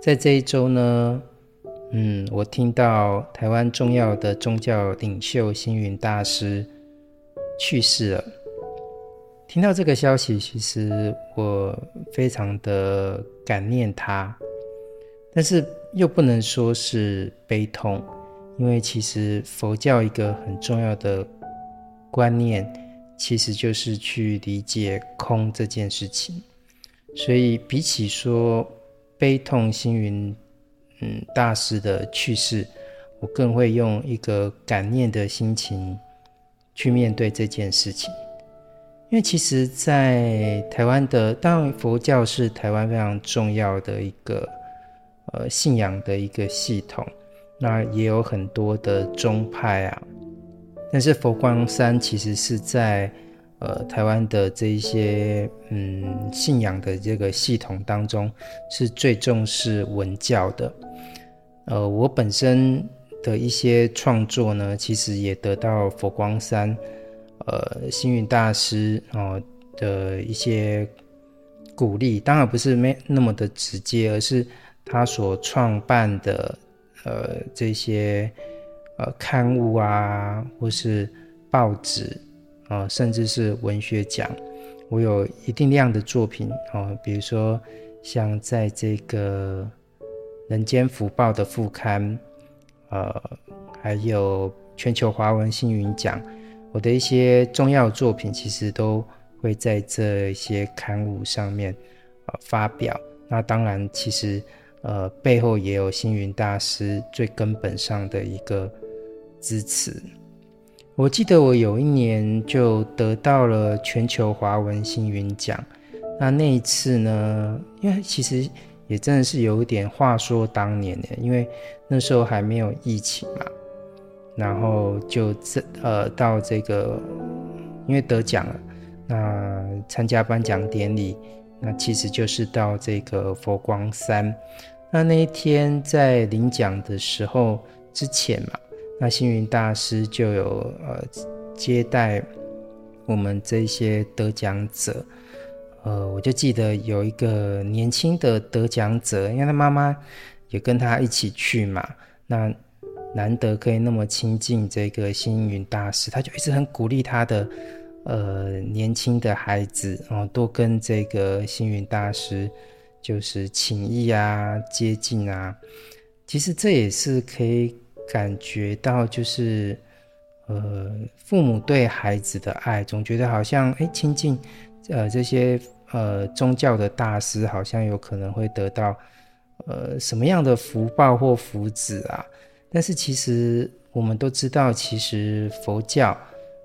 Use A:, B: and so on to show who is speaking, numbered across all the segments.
A: 在这一周呢，嗯，我听到台湾重要的宗教领袖星云大师去世了。听到这个消息，其实我非常的感念他，但是又不能说是悲痛，因为其实佛教一个很重要的观念，其实就是去理解空这件事情。所以比起说悲痛星云嗯大师的去世，我更会用一个感念的心情去面对这件事情。因为其实，在台湾的，当然佛教是台湾非常重要的一个呃信仰的一个系统，那也有很多的宗派啊。但是佛光山其实是在呃台湾的这一些嗯信仰的这个系统当中，是最重视文教的。呃，我本身的一些创作呢，其实也得到佛光山。呃，星云大师哦的一些鼓励，当然不是没那么的直接，而是他所创办的呃这些呃刊物啊，或是报纸啊、甚至是文学奖，我有一定量的作品哦、比如说像在这个《人间福报》的副刊，呃，还有全球华文星云奖。我的一些重要作品，其实都会在这些刊物上面啊发表。那当然，其实呃背后也有星云大师最根本上的一个支持。我记得我有一年就得到了全球华文星云奖。那那一次呢，因为其实也真的是有一点话说当年的，因为那时候还没有疫情嘛。然后就这呃到这个，因为得奖了，那参加颁奖典礼，那其实就是到这个佛光山。那那一天在领奖的时候之前嘛，那星云大师就有呃接待我们这些得奖者。呃，我就记得有一个年轻的得奖者，因为他妈妈也跟他一起去嘛，那。难得可以那么亲近这个星云大师，他就一直很鼓励他的呃年轻的孩子哦，多跟这个星云大师就是情谊啊、接近啊。其实这也是可以感觉到，就是呃父母对孩子的爱，总觉得好像哎亲近呃这些呃宗教的大师，好像有可能会得到呃什么样的福报或福祉啊。但是其实我们都知道，其实佛教，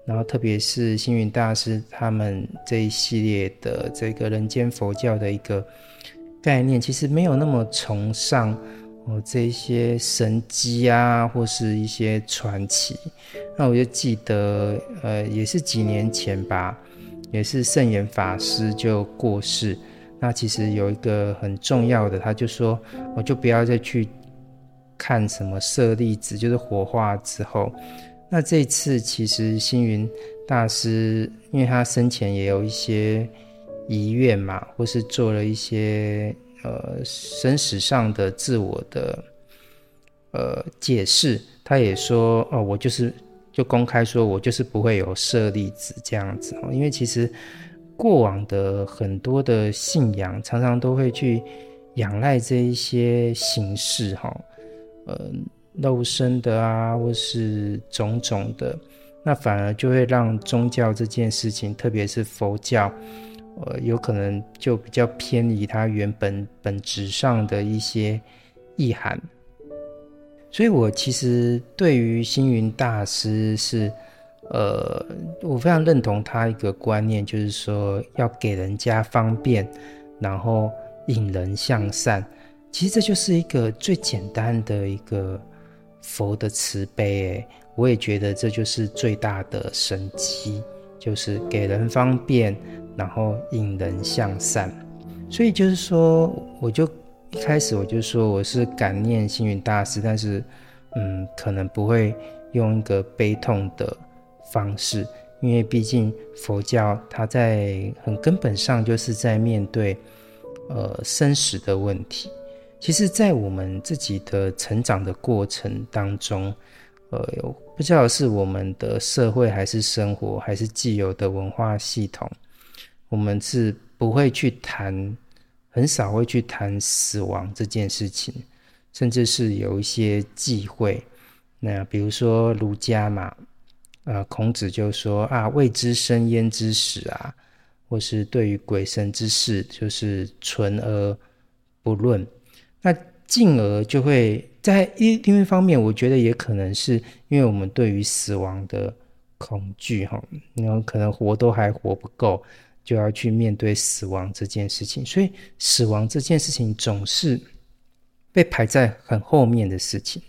A: 然后特别是星云大师他们这一系列的这个人间佛教的一个概念，其实没有那么崇尚哦这些神迹啊，或是一些传奇。那我就记得，呃，也是几年前吧，也是圣严法师就过世。那其实有一个很重要的，他就说，我就不要再去。看什么舍利子，就是火化之后。那这次其实星云大师，因为他生前也有一些遗愿嘛，或是做了一些呃生死上的自我的呃解释，他也说哦，我就是就公开说我就是不会有舍利子这样子哦，因为其实过往的很多的信仰常常都会去仰赖这一些形式哈。呃，肉身的啊，或是种种的，那反而就会让宗教这件事情，特别是佛教，呃，有可能就比较偏离它原本本质上的一些意涵。所以我其实对于星云大师是，呃，我非常认同他一个观念，就是说要给人家方便，然后引人向善。其实这就是一个最简单的一个佛的慈悲，我也觉得这就是最大的神机，就是给人方便，然后引人向善。所以就是说，我就一开始我就说我是感念星云大师，但是嗯，可能不会用一个悲痛的方式，因为毕竟佛教它在很根本上就是在面对呃生死的问题。其实，在我们自己的成长的过程当中，呃，不知道是我们的社会还是生活，还是既有的文化系统，我们是不会去谈，很少会去谈死亡这件事情，甚至是有一些忌讳。那比如说儒家嘛，呃，孔子就说啊，未知生焉知死啊，或是对于鬼神之事，就是存而不论。那进而就会在一另一方面，我觉得也可能是因为我们对于死亡的恐惧哈，然后可能活都还活不够，就要去面对死亡这件事情，所以死亡这件事情总是被排在很后面的事情。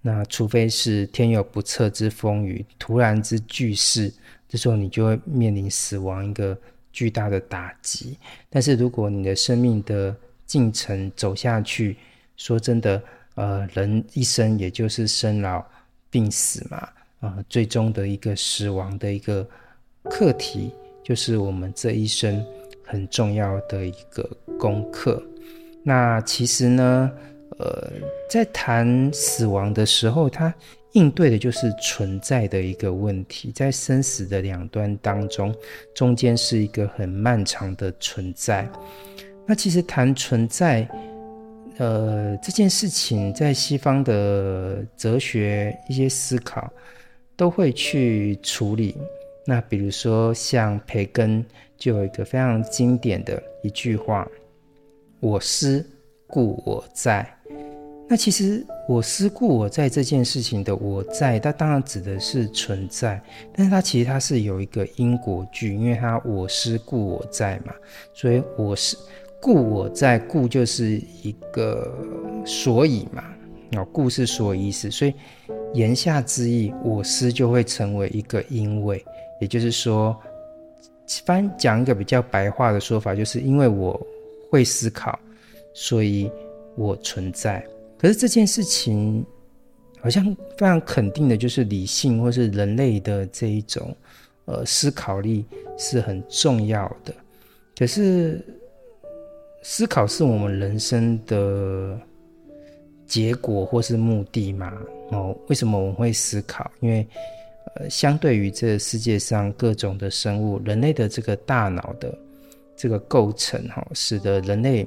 A: 那除非是天有不测之风雨，突然之巨事，这时候你就会面临死亡一个巨大的打击。但是如果你的生命的进程走下去，说真的，呃，人一生也就是生老病死嘛，啊、最终的一个死亡的一个课题，就是我们这一生很重要的一个功课。那其实呢，呃，在谈死亡的时候，它应对的就是存在的一个问题，在生死的两端当中，中间是一个很漫长的存在。那其实谈存在，呃，这件事情在西方的哲学一些思考都会去处理。那比如说像培根就有一个非常经典的一句话：“我思故我在。”那其实“我思故我在”这件事情的“我在”，它当然指的是存在，但是它其实它是有一个因果句，因为它“我思故我在”嘛，所以“我思故我在”，故就是一个所以嘛，哦，故是所以意思，所以言下之意，“我思”就会成为一个因为，也就是说，翻讲一个比较白话的说法，就是因为我会思考，所以我存在。可是这件事情，好像非常肯定的，就是理性或是人类的这一种，呃，思考力是很重要的。可是，思考是我们人生的结果或是目的吗？哦，为什么我们会思考？因为，呃，相对于这世界上各种的生物，人类的这个大脑的这个构成，哈，使得人类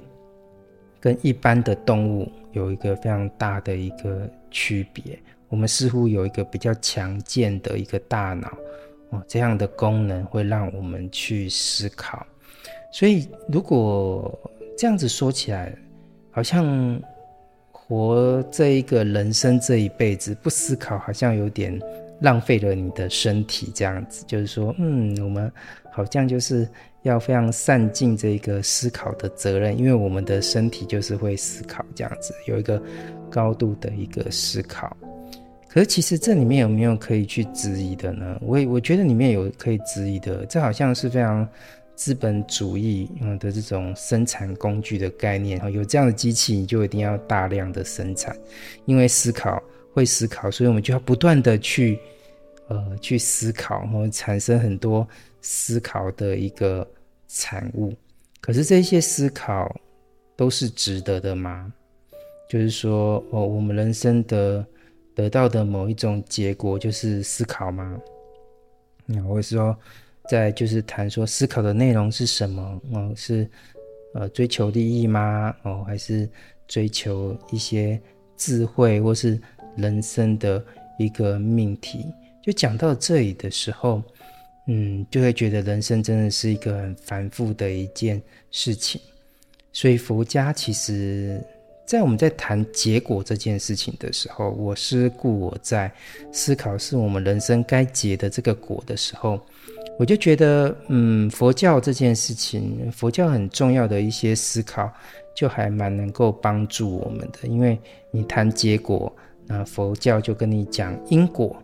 A: 跟一般的动物。有一个非常大的一个区别，我们似乎有一个比较强健的一个大脑哦，这样的功能会让我们去思考。所以，如果这样子说起来，好像活这一个人生这一辈子不思考，好像有点浪费了你的身体。这样子，就是说，嗯，我们好像就是。要非常善尽这个思考的责任，因为我们的身体就是会思考，这样子有一个高度的一个思考。可是其实这里面有没有可以去质疑的呢？我我觉得里面有可以质疑的，这好像是非常资本主义的这种生产工具的概念。有这样的机器，你就一定要大量的生产，因为思考会思考，所以我们就要不断的去呃去思考，然后产生很多。思考的一个产物，可是这些思考都是值得的吗？就是说，哦，我们人生的得到的某一种结果就是思考吗？那或者说，在就是谈说思考的内容是什么？哦，是呃追求利益吗？哦，还是追求一些智慧或是人生的一个命题？就讲到这里的时候。嗯，就会觉得人生真的是一个很繁复的一件事情，所以佛家其实，在我们在谈结果这件事情的时候，我思故我在，思考是我们人生该结的这个果的时候，我就觉得，嗯，佛教这件事情，佛教很重要的一些思考，就还蛮能够帮助我们的，因为你谈结果，那佛教就跟你讲因果。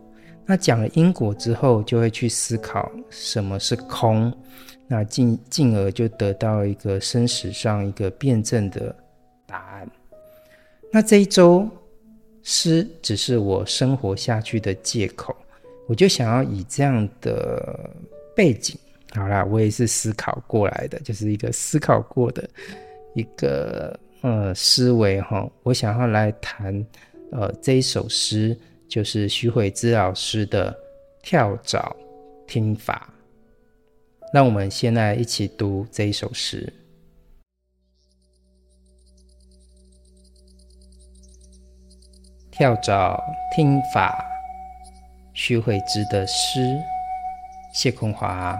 A: 那讲了因果之后，就会去思考什么是空，那进进而就得到一个生死上一个辩证的答案。那这一周思只是我生活下去的借口，我就想要以这样的背景，好啦，我也是思考过来的，就是一个思考过的一个呃思维哈，我想要来谈呃这一首诗，就是徐慧芝老师的跳蚤听法。让我们先来一起读这一首诗。跳蚤听法，徐慧芝的诗，谢坤华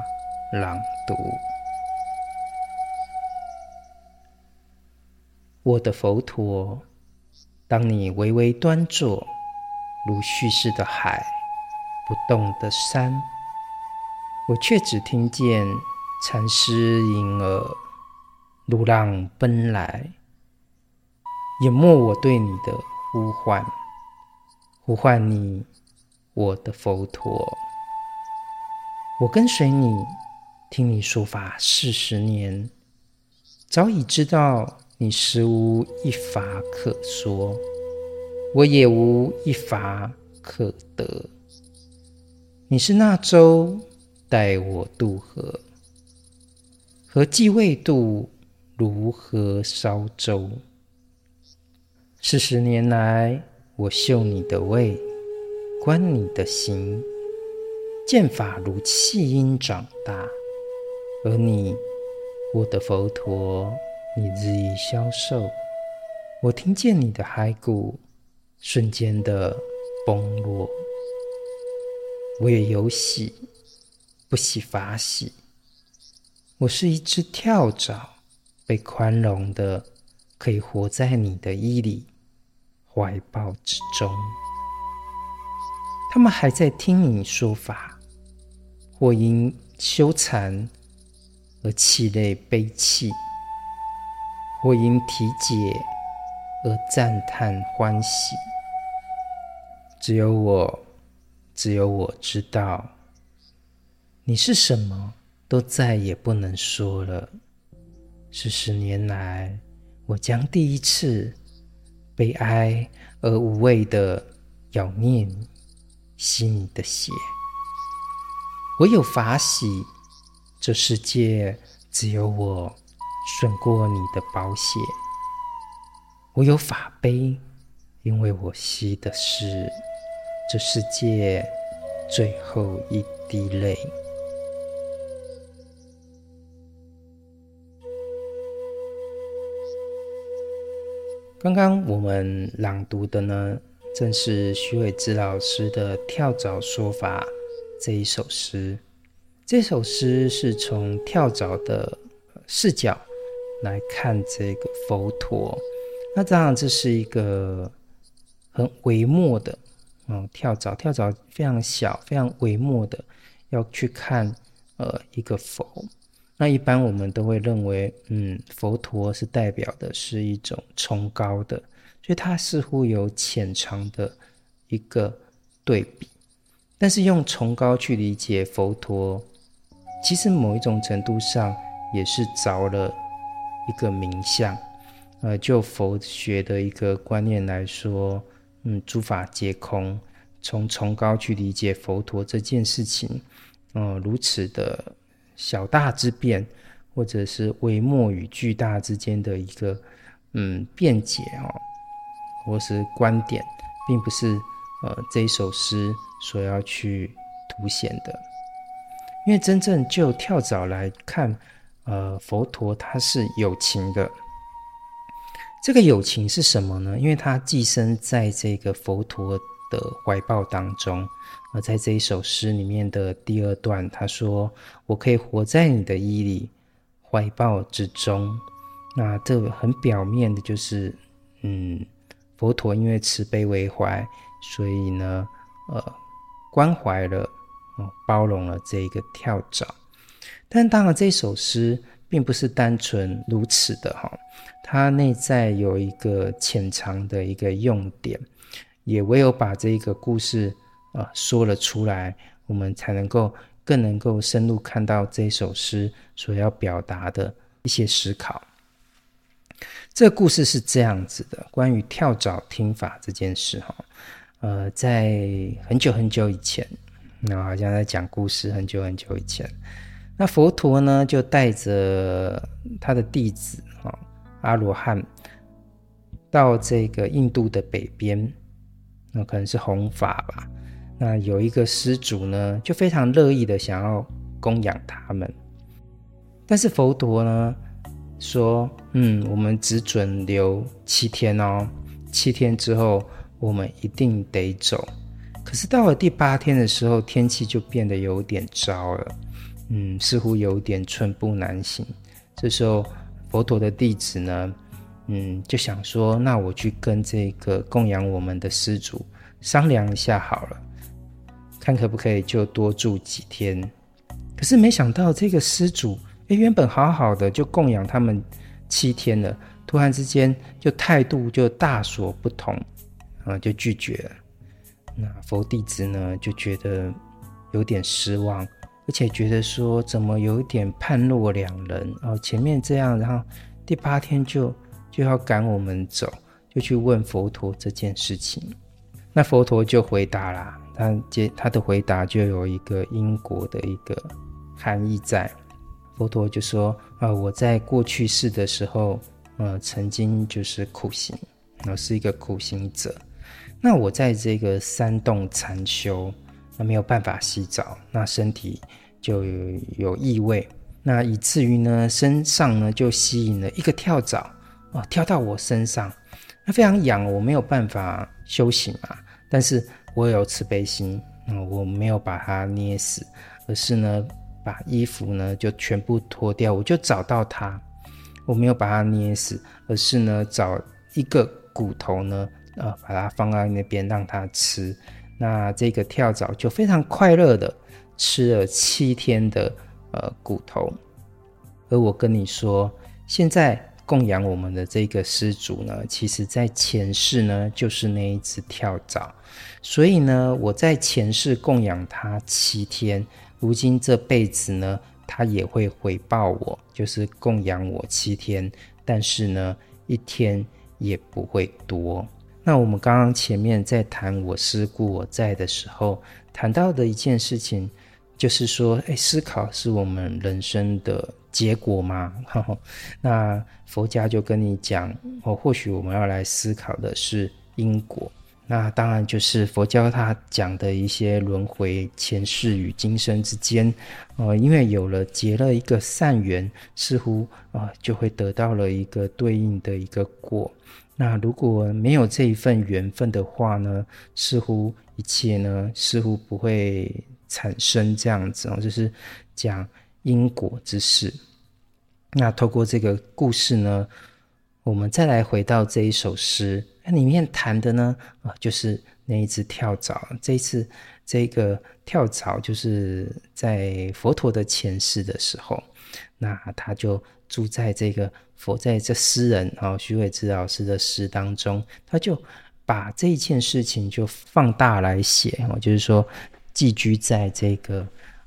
A: 朗读。我的佛陀，当你微微端坐，如蓄势的海，不动的山。我却只听见禅师吟儿，如浪奔来，淹没我对你的呼唤，呼唤你，我的佛陀。我跟随你，听你说法四十年，早已知道你实无一法可说，我也无一法可得。你是那舟。带我渡河，何既未渡，如何烧舟？四十年来，我嗅你的味，观你的形，剑法如弃婴长大，而你，我的佛陀，你日益消瘦。我听见你的骸骨瞬间的崩落，我也有喜。不喜法喜，我是一只跳蚤，被宽容的，可以活在你的衣里、怀抱之中。他们还在听你说法，或因羞惭而泣泪悲泣，或因体解而赞叹欢喜。只有我，只有我知道。你是什么，都再也不能说了。四十年来，我将第一次悲哀而无畏的咬啮你，吸你的血。我有法喜，这世界只有我顺过你的保险。我有法悲，因为我吸的是这世界最后一滴泪。刚刚我们朗读的呢，正是徐伟之老师的《跳蚤说法》这一首诗。这首诗是从跳蚤的视角来看这个佛陀。那当然，这是一个很微末的，嗯，跳蚤，跳蚤非常小，非常微末的，要去看呃一个佛。那一般我们都会认为，嗯，佛陀是代表的是一种崇高的，所以它似乎有浅长的一个对比。但是用崇高去理解佛陀，其实某一种程度上也是着了一个名相。呃，就佛学的一个观念来说，嗯，诸法皆空，从崇高去理解佛陀这件事情，嗯、呃，如此的。小大之变，或者是微末与巨大之间的一个嗯辩解哦，或是观点，并不是呃这一首诗所要去凸显的。因为真正就跳蚤来看，呃，佛陀他是有情的。这个有情是什么呢？因为他寄生在这个佛陀的怀抱当中。而在这一首诗里面的第二段，他说：“我可以活在你的衣里、怀抱之中。”那这很表面的就是，嗯，佛陀因为慈悲为怀，所以呢，呃，关怀了、呃，包容了这一个跳蚤。但当然，这首诗并不是单纯如此的哈，它内在有一个潜藏的一个用点，也唯有把这个故事。啊，说了出来，我们才能够更能够深入看到这首诗所要表达的一些思考。这个故事是这样子的：关于跳蚤听法这件事，哈，呃，在很久很久以前，那好像在讲故事，很久很久以前，那佛陀呢就带着他的弟子，哈，阿罗汉，到这个印度的北边，那可能是弘法吧。那有一个施主呢，就非常乐意的想要供养他们，但是佛陀呢说：“嗯，我们只准留七天哦，七天之后我们一定得走。”可是到了第八天的时候，天气就变得有点糟了，嗯，似乎有点寸步难行。这时候，佛陀的弟子呢，嗯，就想说，那我去跟这个供养我们的施主商量一下好了，看可不可以就多住几天。可是没想到这个施主，诶，原本好好的就供养他们七天了，突然之间就态度就大所不同，啊，就拒绝。那佛弟子呢，就觉得有点失望，而且觉得说怎么有点判若两人哦，前面这样，然后第八天就就要赶我们走，就去问佛陀这件事情。那佛陀就回答啦，他接他的回答就有一个因果的一个含义在。佛陀就说啊，我在过去世的时候，呃，曾经就是苦行，我是一个苦行者。那我在这个山洞禅修，那没有办法洗澡，那身体就有有异味，那以至于呢，身上呢就吸引了一个跳蚤，哦，跳到我身上，那非常痒，我没有办法休息嘛。但是我有慈悲心，嗯，我没有把它捏死，而是呢把衣服呢就全部脱掉，我就找到它，我没有把它捏死，而是呢找一个骨头呢。呃，把它放在那边让它吃，那这个跳蚤就非常快乐的吃了七天的呃骨头。而我跟你说，现在供养我们的这个施主呢，其实在前世呢就是那一只跳蚤，所以呢我在前世供养他七天，如今这辈子呢他也会回报我，就是供养我七天，但是呢一天也不会多。那我们刚刚前面在谈我思故我在的时候，谈到的一件事情，就是说，哎，思考是我们人生的结果吗？那佛家就跟你讲，哦，或许我们要来思考的是因果。那当然就是佛教他讲的一些轮回、前世与今生之间，呃，因为有了结了一个善缘，似乎啊、就会得到了一个对应的一个果。那如果没有这一份缘分的话呢，似乎一切呢，似乎不会产生这样子哦，就是讲因果之事。那透过这个故事呢，我们再来回到这一首诗，那里面谈的呢，啊，就是那一只跳蚤。这一次，这个跳蚤就是在佛陀的前世的时候，那他就住在这个。佛在这诗人啊，许悔之老师的诗当中，他就把这件事情就放大来写哦，就是说寄居在这个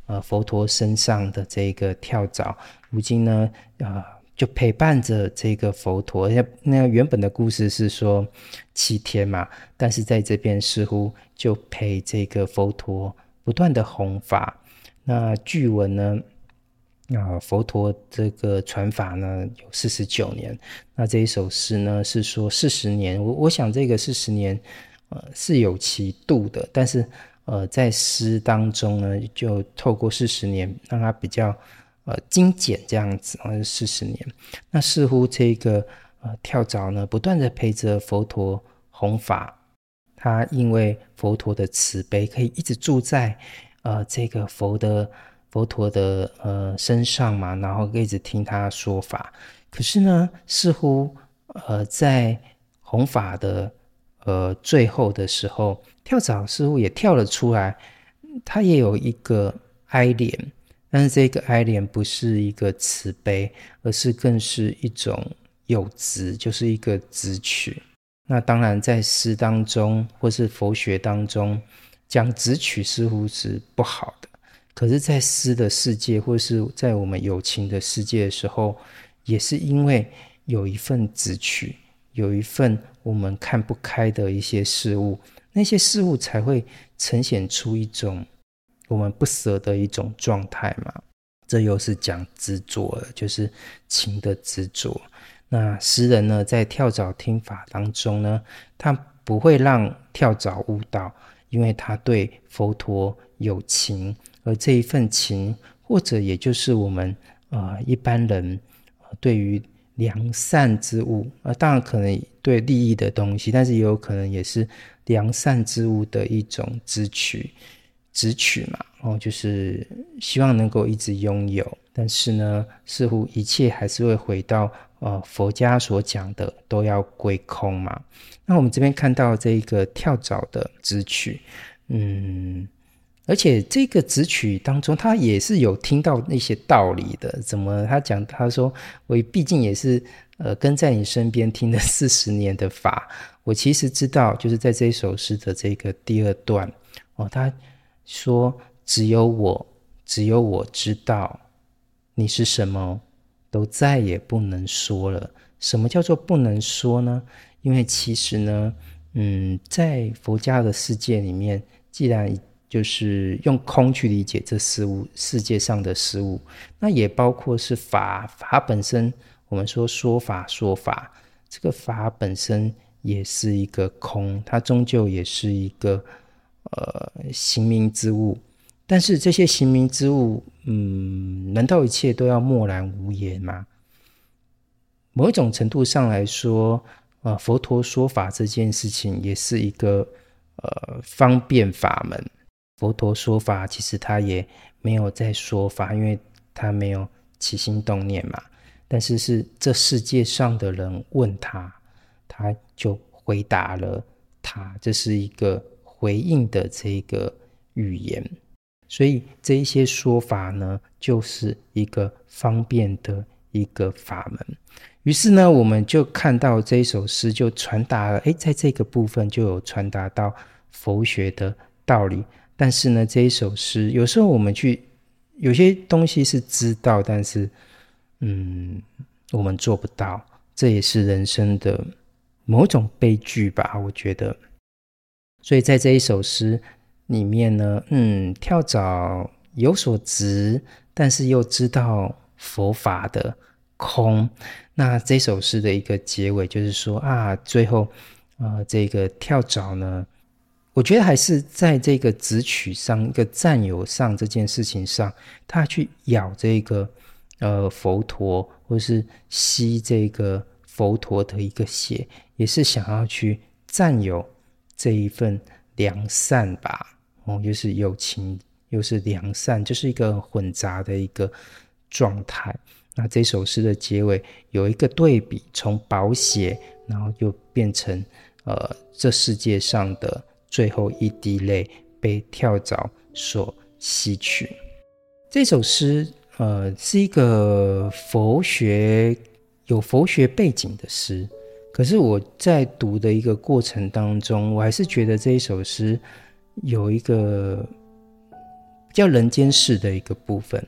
A: 呃佛陀身上的这个跳蚤，如今呢啊就陪伴着这个佛陀。那原本的故事是说七天嘛，但是在这边似乎就陪这个佛陀不断的弘法。那据闻呢，啊，佛陀这个传法呢有四十九年，那这一首诗呢是说四十年。我我想这个四十年，呃是有其度的，但是呃在诗当中呢，就透过四十年让它比较呃精简这样子，好像四十年。那似乎这个呃跳蚤呢不断的陪着佛陀弘法，他因为佛陀的慈悲，可以一直住在呃这个佛的。佛陀的呃身上嘛，然后一直听他说法。可是呢，似乎呃在弘法的呃最后的时候，跳蚤似乎也跳了出来，他也有一个哀怜，但是这个哀怜不是一个慈悲，而是更是一种有执，就是一个执取。那当然，在诗当中或是佛学当中讲执取，似乎是不好的。可是，在诗的世界，或者是在我们有情的世界的时候，也是因为有一份执取，有一份我们看不开的一些事物，那些事物才会呈现出一种我们不舍的一种状态嘛。这又是讲执着了，就是情的执着。那诗人呢，在跳蚤听法当中呢，他不会让跳蚤误导，因为他对佛陀有情，而这一份情，或者也就是我们、一般人对于良善之物啊，当然可能对利益的东西，但是也有可能也是良善之物的一种执取，执取嘛，哦，就是希望能够一直拥有，但是呢，似乎一切还是会回到。呃，佛家所讲的都要归空嘛。那我们这边看到这个跳蚤的执取，嗯，而且这个执取当中，他也是有听到那些道理的。怎么他讲？他说：“我毕竟也是呃跟在你身边听了四十年的法，我其实知道，就是在这首诗的这个第二段哦，他说只有我，只有我知道你是什么。”都再也不能说了。什么叫做不能说呢？因为其实呢，嗯，在佛家的世界里面，既然就是用空去理解这事物，世界上的事物，那也包括是法，法本身。我们说说法说法，这个法本身也是一个空，它终究也是一个呃形名之物。但是这些形名之物，嗯，难道一切都要默然无言吗？某一种程度上来说，呃，佛陀说法这件事情也是一个呃方便法门。佛陀说法，其实他也没有在说法，因为他没有起心动念嘛。但是是这世界上的人问他，他就回答了他，这是一个回应的这个语言。所以这一些说法呢，就是一个方便的一个法门。于是呢，我们就看到这一首诗就传达了，诶，在这个部分就有传达到佛学的道理。但是呢，这一首诗有时候我们去有些东西是知道，但是嗯，我们做不到，这也是人生的某种悲剧吧，我觉得。所以在这一首诗。里面呢，嗯，跳蚤有所执，但是又知道佛法的空。那这首诗的一个结尾就是说啊，最后，呃，这个跳蚤呢，我觉得还是在这个执取上，一个占有上这件事情上，他去咬这个呃佛陀，或是吸这个佛陀的一个血，也是想要去占有这一份良善吧。哦，又是友情，又是良善，就是一个混杂的一个状态。那这首诗的结尾有一个对比，从宝血，然后就变成呃，这世界上的最后一滴泪被跳蚤所吸取。这首诗呃，是一个佛学有佛学背景的诗，可是我在读的一个过程当中，我还是觉得这一首诗。有一个比较人间世的一个部分，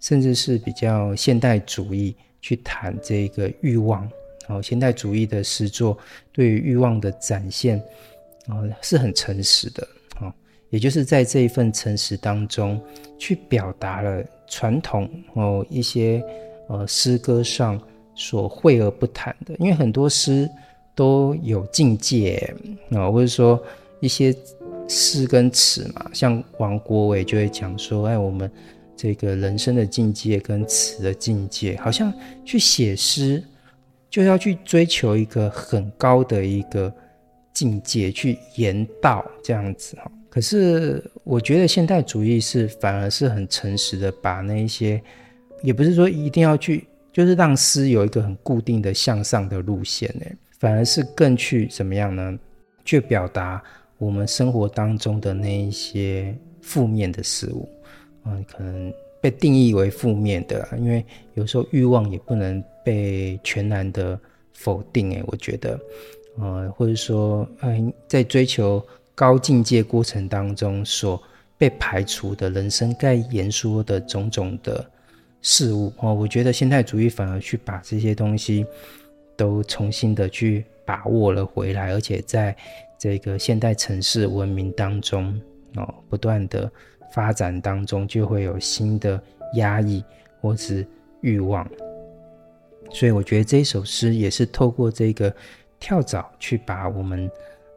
A: 甚至是比较现代主义去谈这个欲望。哦，现代主义的诗作对于欲望的展现，哦，是很诚实的。哦，也就是在这一份诚实当中，去表达了传统哦一些呃诗歌上所讳而不谈的。因为很多诗都有境界啊，或者说一些。诗跟词嘛，像王国维就会讲说，哎，我们这个人生的境界跟词的境界，好像去写诗就要去追求一个很高的一个境界，去言道这样子哈。可是我觉得现代主义是反而是很诚实的，把那一些也不是说一定要去，就是让诗有一个很固定的向上的路线呢，反而是更去怎么样呢？去表达。我们生活当中的那一些负面的事物，嗯，可能被定义为负面的，因为有时候欲望也不能被全然的否定。诶，我觉得，呃，或者说，嗯，在追求高境界过程当中所被排除的人生该言说的种种的事物，哦，我觉得现代主义反而去把这些东西都重新的去把握了回来，而且在。这个现代城市文明当中，哦，不断的发展当中，就会有新的压抑或是欲望。所以我觉得这首诗也是透过这个跳蚤去把我们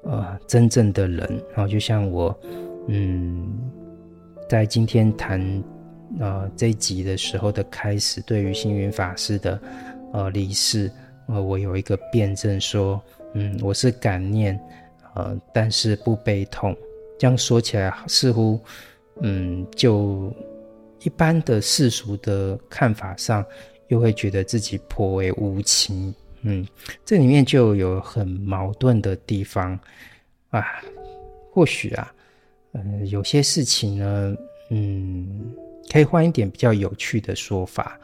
A: 呃真正的人，然后就像我嗯在今天谈呃这一集的时候的开始，对于星云法师的呃离世，呃我有一个辩证说，嗯我是感念呃但是不悲痛，这样说起来似乎嗯就一般的世俗的看法上。又会觉得自己颇为无情，嗯，这里面就有很矛盾的地方啊。或许啊，呃，有些事情呢，嗯，可以换一点比较有趣的说法。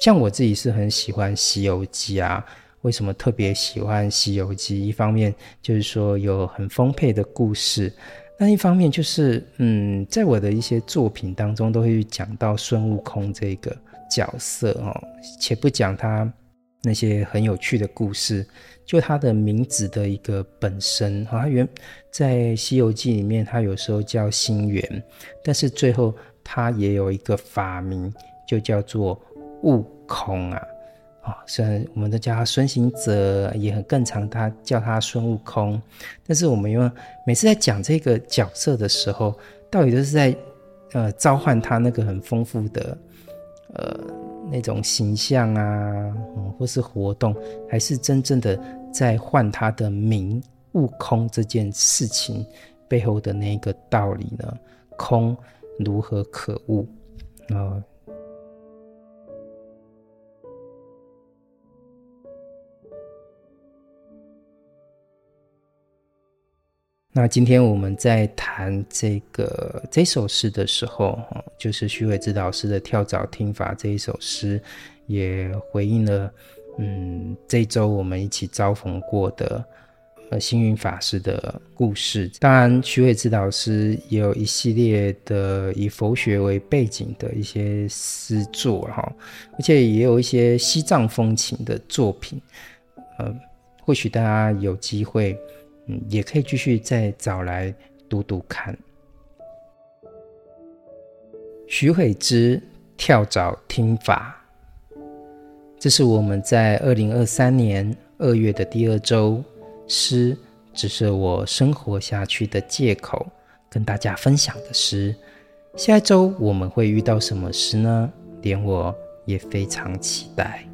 A: 像我自己是很喜欢《西游记》啊，为什么特别喜欢《西游记》？一方面就是说有很丰沛的故事，那一方面就是，嗯，在我的一些作品当中都会讲到孙悟空这个。角色哦，且不讲他那些很有趣的故事，就他的名字的一个本身，他原在《西游记》里面，他有时候叫星元，但是最后他也有一个法名，就叫做悟空啊，啊，虽然我们都叫他孙行者，也很更常他叫他孙悟空，但是我们因为每次在讲这个角色的时候，到底都是在呃召唤他那个很丰富的。呃，那种形象啊，嗯，或是活动，还是真正的在换他的名“悟空”这件事情背后的那个道理呢？空如何可悟？啊、那今天我们在谈这个这首诗的时候，就是许悔之老师的《跳蚤听法》这一首诗，也回应了，嗯，这周我们一起遭逢过的呃星云法师的故事。当然，许悔之老师也有一系列的以佛学为背景的一些诗作哈，而且也有一些西藏风情的作品，呃，或许大家有机会。也可以继续再找来读读看。许悔之跳蚤听法，这是我们在二零二三年二月的第二周，诗只是我生活下去的借口，跟大家分享的诗。下一周我们会遇到什么诗呢？连我也非常期待。